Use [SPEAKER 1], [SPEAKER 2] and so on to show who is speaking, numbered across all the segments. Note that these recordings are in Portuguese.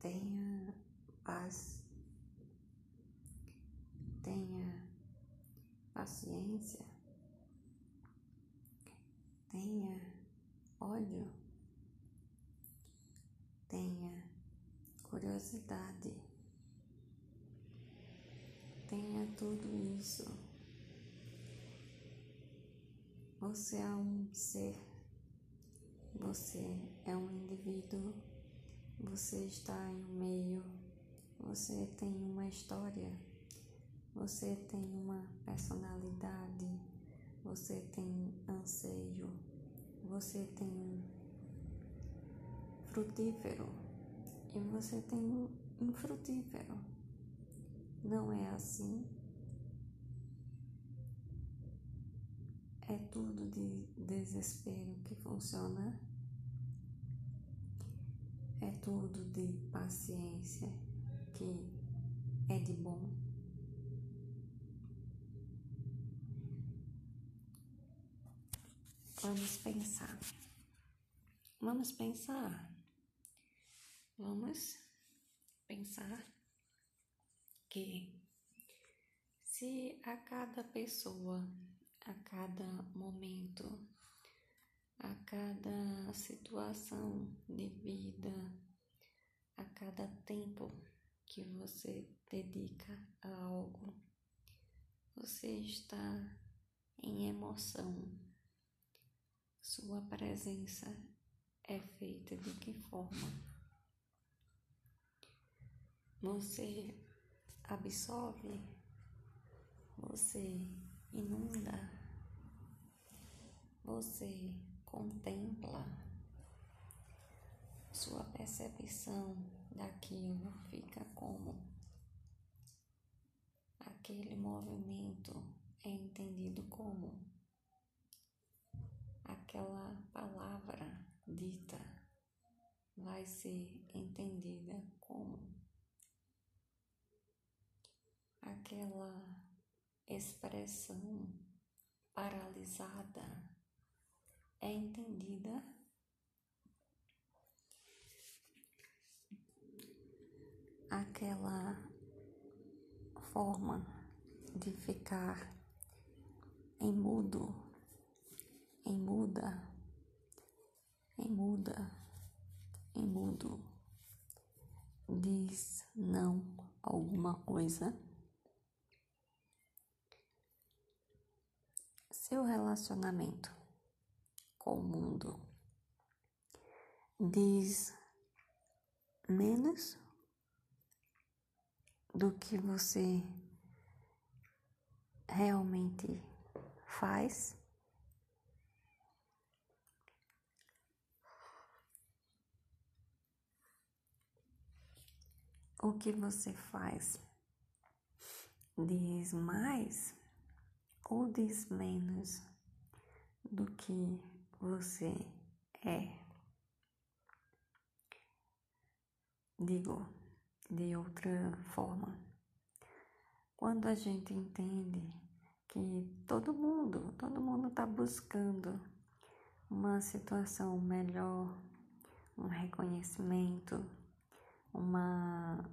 [SPEAKER 1] tenha paz, tenha paciência, tenha ódio, tenha curiosidade, tenha tudo isso. Você é um ser, você é um indivíduo, você está em um meio, você tem uma história, você tem uma personalidade, você tem anseio, você tem frutífero e você tem infrutífero. Não é assim? É tudo de desespero que funciona. É tudo de paciência que é de bom. Vamos pensar. Vamos pensar. Vamos pensar que se a cada pessoa, a cada momento, a cada situação de vida, a cada tempo que você dedica a algo, você está em emoção. Sua presença é feita de que forma? Você absorve, você inunda, você contempla, sua percepção daquilo fica como aquele movimento é entendido como aquela palavra dita vai ser entendida como aquela expressão paralisada é entendida aquela forma de ficar em mudo em muda, em muda, em mudo, diz não alguma coisa. Seu relacionamento com o mundo. Diz menos do que você realmente faz. O que você faz diz mais ou diz menos do que você é. Digo de outra forma, quando a gente entende que todo mundo, todo mundo está buscando uma situação melhor, um reconhecimento, uma,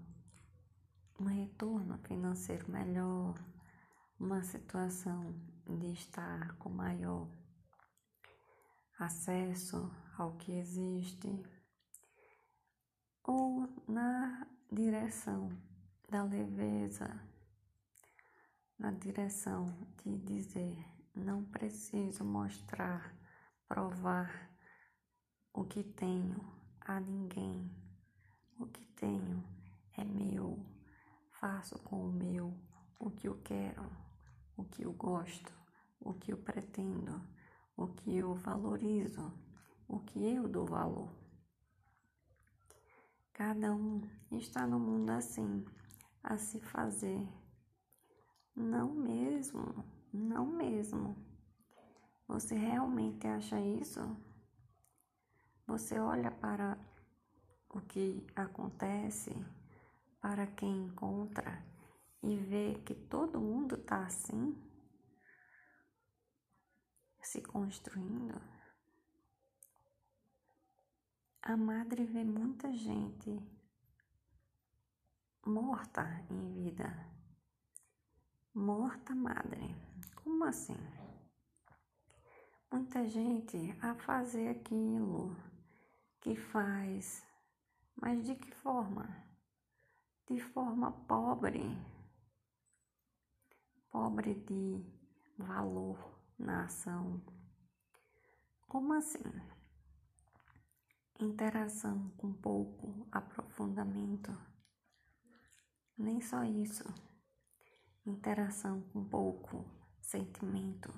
[SPEAKER 1] um retorno financeiro melhor, uma situação de estar com maior acesso ao que existe, ou na direção da leveza, na direção de dizer não preciso mostrar, provar o que tenho a ninguém o que tenho é meu. Faço com o meu o que eu quero, o que eu gosto, o que eu pretendo, o que eu valorizo, o que eu dou valor. Cada um está no mundo assim, a se fazer. Não mesmo, não mesmo. Você realmente acha isso? Você olha para o que acontece para quem encontra e vê que todo mundo está assim, se construindo. A madre vê muita gente morta em vida. Morta madre. Como assim? Muita gente a fazer aquilo que faz, mas de que forma? De forma pobre, pobre de valor na ação. Como assim? Interação com pouco aprofundamento. Nem só isso. Interação com pouco sentimento.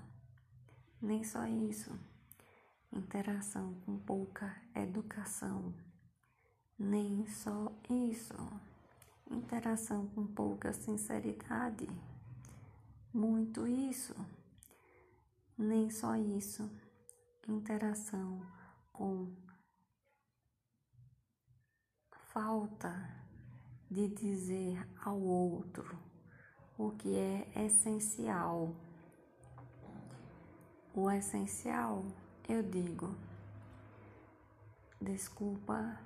[SPEAKER 1] Nem só isso. Interação com pouca educação. Nem só isso. Interação com pouca sinceridade. Muito isso. Nem só isso. Interação com falta de dizer ao outro o que é essencial. O essencial, eu digo, desculpa,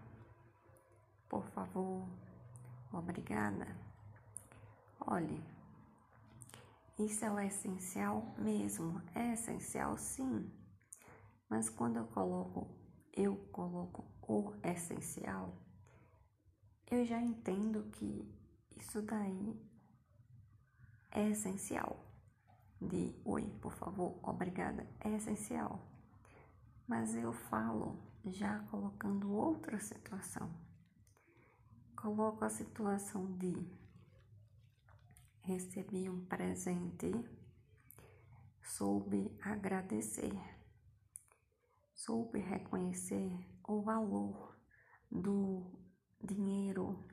[SPEAKER 1] por favor, obrigada. Olhe, isso é essencial mesmo, é essencial sim, mas quando eu coloco, eu coloco o essencial, eu já entendo que isso daí é essencial. De oi, por favor, obrigada, é essencial. Mas eu falo já colocando outra situação. Coloco a situação de recebi um presente, soube agradecer, soube reconhecer o valor do dinheiro,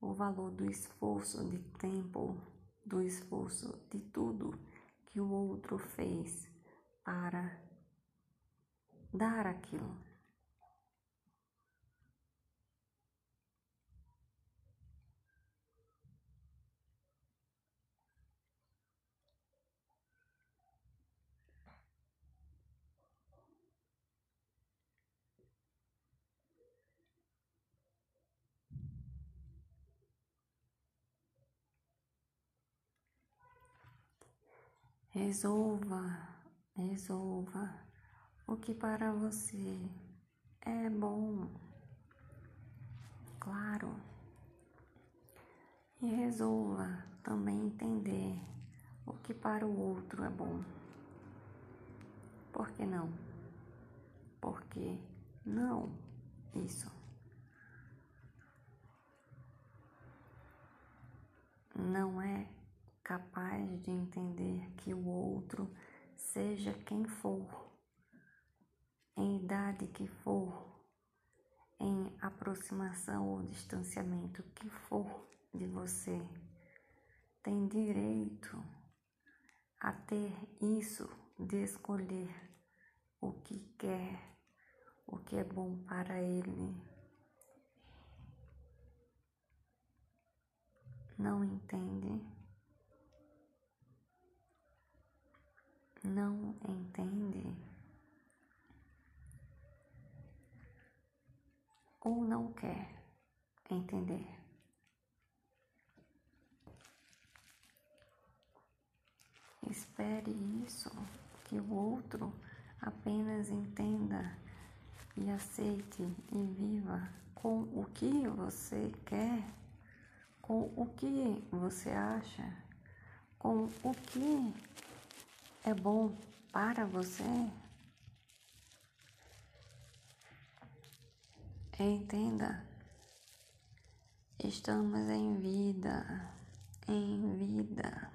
[SPEAKER 1] o valor do esforço de tempo, do esforço de tudo que o outro fez para dar aquilo. Resolva, resolva o que para você é bom, claro. E resolva também entender o que para o outro é bom. Por que não? Porque não isso. Não é capaz de entender que o outro, seja quem for, em idade que for, em aproximação ou distanciamento que for de você, tem direito a ter isso de escolher o que quer, o que é bom para ele. Não entende? Não entende ou não quer entender. Espere isso, que o outro apenas entenda e aceite e viva com o que você quer, com o que você acha, com o que é bom para você? Entenda, estamos em vida, em vida,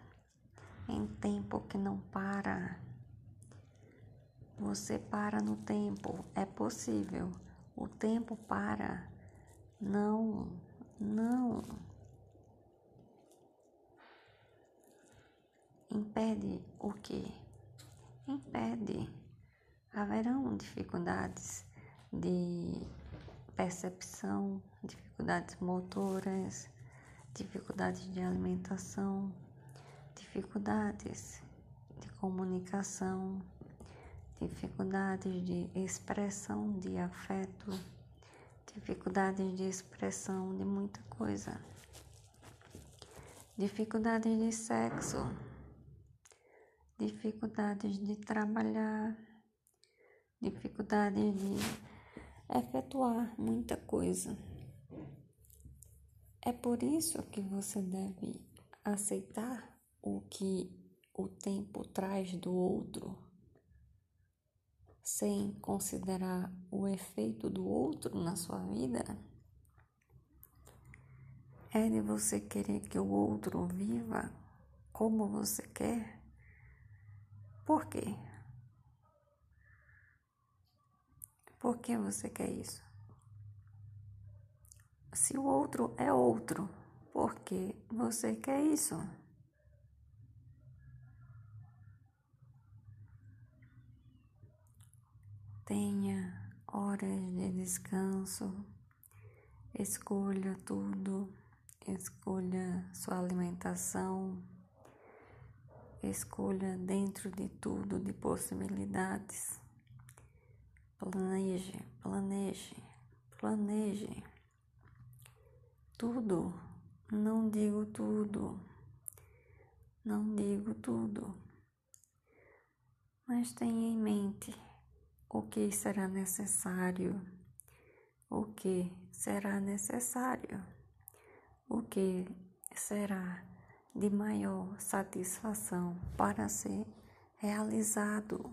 [SPEAKER 1] em tempo que não para. Você para no tempo, é possível. O tempo para. Não, não. Impede o que? Impede. Haverão dificuldades de percepção, dificuldades motoras, dificuldades de alimentação, dificuldades de comunicação, dificuldades de expressão de afeto, dificuldades de expressão de muita coisa. dificuldades de sexo, dificuldades de trabalhar, dificuldades de efetuar muita coisa. É por isso que você deve aceitar o que o tempo traz do outro, sem considerar o efeito do outro na sua vida. É de você querer que o outro viva como você quer. Por quê? Por que você quer isso? Se o outro é outro, por que você quer isso? Tenha horas de descanso, escolha tudo, escolha sua alimentação, escolha dentro de tudo de possibilidades. Planeje, planeje, planeje. Tudo, não digo tudo, não digo tudo, mas tenha em mente o que será necessário, o que será necessário, o que será de maior satisfação para ser realizado.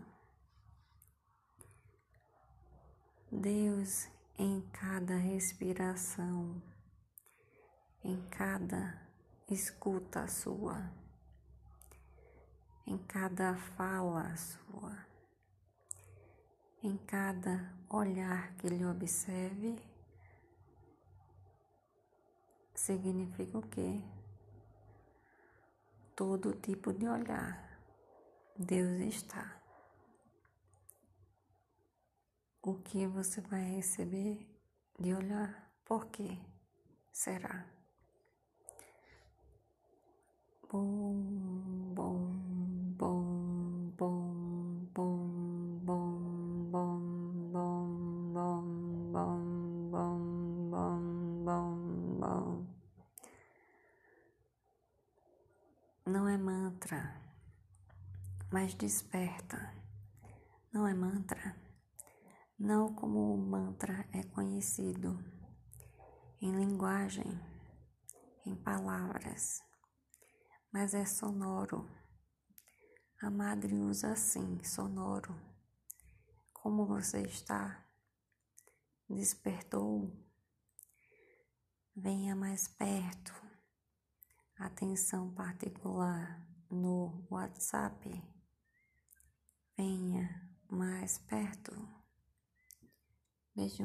[SPEAKER 1] Deus em cada respiração, em cada escuta sua, em cada fala sua, em cada olhar que lhe observe, significa o quê? Todo tipo de olhar, Deus está. O que você vai receber de olhar, por quê? Será? Bom, mas desperta. Não é mantra não como o mantra é conhecido em linguagem, em palavras, mas é sonoro. A madre usa assim, sonoro. Como você está? Despertou? Venha mais perto. Atenção particular no WhatsApp. Venha mais perto. Beijo.